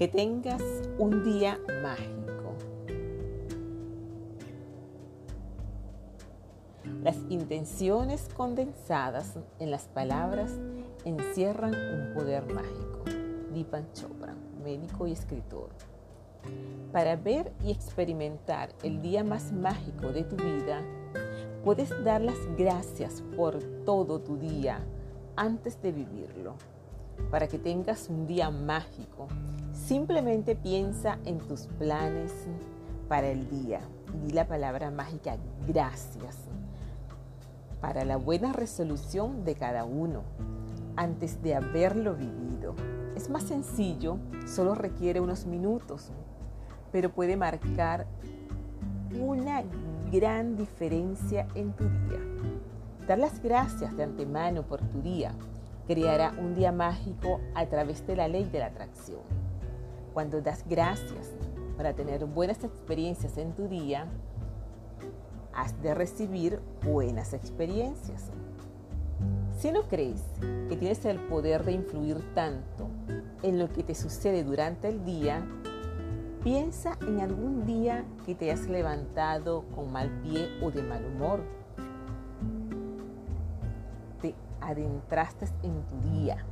Que tengas un día mágico. Las intenciones condensadas en las palabras encierran un poder mágico. Deepak Chopra, médico y escritor. Para ver y experimentar el día más mágico de tu vida, puedes dar las gracias por todo tu día antes de vivirlo. Para que tengas un día mágico, simplemente piensa en tus planes para el día di la palabra mágica gracias para la buena resolución de cada uno antes de haberlo vivido. Es más sencillo, solo requiere unos minutos, pero puede marcar una gran diferencia en tu día. Dar las gracias de antemano por tu día creará un día mágico a través de la ley de la atracción. Cuando das gracias para tener buenas experiencias en tu día, has de recibir buenas experiencias. Si no crees que tienes el poder de influir tanto en lo que te sucede durante el día, piensa en algún día que te has levantado con mal pie o de mal humor. Adentraste en tu día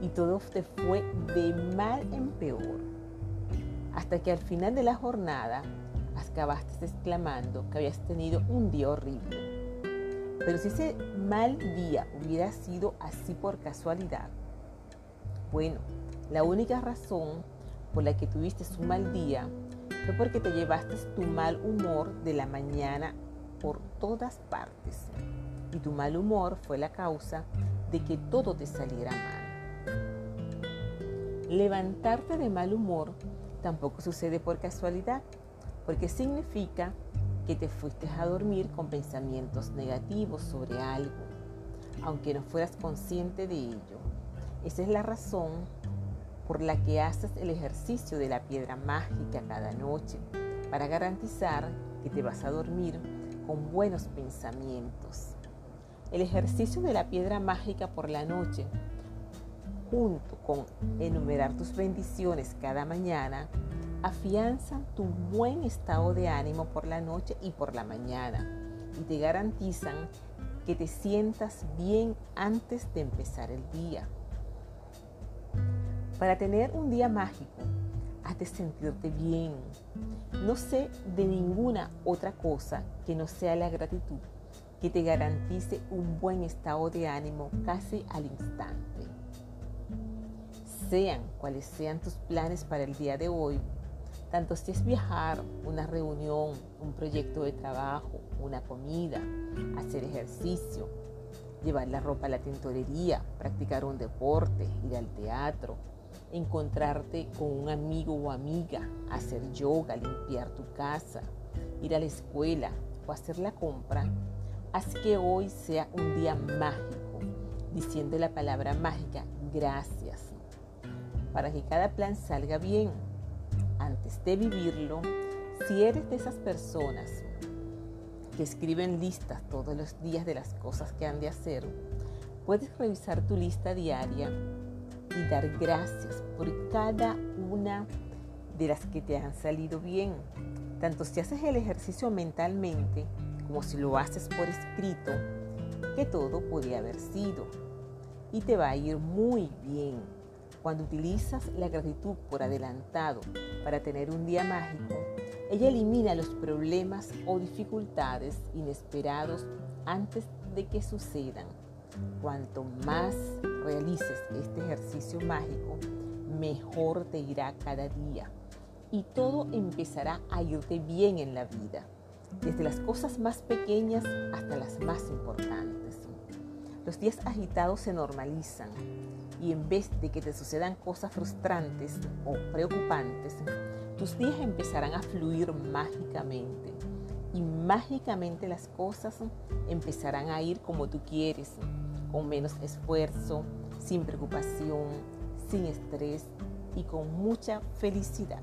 y todo te fue de mal en peor. Hasta que al final de la jornada acabaste exclamando que habías tenido un día horrible pero si ese mal día hubiera sido así por casualidad, bueno, la única razón por la que tuviste un mal día fue porque te llevaste tu mal humor de la mañana por todas partes. Y tu mal humor fue la causa de que todo te saliera mal. Levantarte de mal humor tampoco sucede por casualidad, porque significa que te fuiste a dormir con pensamientos negativos sobre algo, aunque no fueras consciente de ello. Esa es la razón por la que haces el ejercicio de la piedra mágica cada noche, para garantizar que te vas a dormir con buenos pensamientos. El ejercicio de la piedra mágica por la noche, junto con enumerar tus bendiciones cada mañana, afianzan tu buen estado de ánimo por la noche y por la mañana y te garantizan que te sientas bien antes de empezar el día. Para tener un día mágico, has de sentirte bien. No sé de ninguna otra cosa que no sea la gratitud que te garantice un buen estado de ánimo casi al instante. Sean cuales sean tus planes para el día de hoy, tanto si es viajar, una reunión, un proyecto de trabajo, una comida, hacer ejercicio, llevar la ropa a la tintorería, practicar un deporte, ir al teatro, encontrarte con un amigo o amiga, hacer yoga, limpiar tu casa, ir a la escuela o hacer la compra, haz que hoy sea un día mágico, diciendo la palabra mágica, gracias, para que cada plan salga bien antes de vivirlo, si eres de esas personas que escriben listas todos los días de las cosas que han de hacer, puedes revisar tu lista diaria y dar gracias por cada una de las que te han salido bien. Tanto si haces el ejercicio mentalmente como si lo haces por escrito, que todo podía haber sido. Y te va a ir muy bien. Cuando utilizas la gratitud por adelantado para tener un día mágico, ella elimina los problemas o dificultades inesperados antes de que sucedan. Cuanto más realices este ejercicio mágico, mejor te irá cada día y todo empezará a irte bien en la vida, desde las cosas más pequeñas hasta las más importantes. Los días agitados se normalizan y en vez de que te sucedan cosas frustrantes o preocupantes, tus días empezarán a fluir mágicamente y mágicamente las cosas empezarán a ir como tú quieres, con menos esfuerzo, sin preocupación, sin estrés y con mucha felicidad.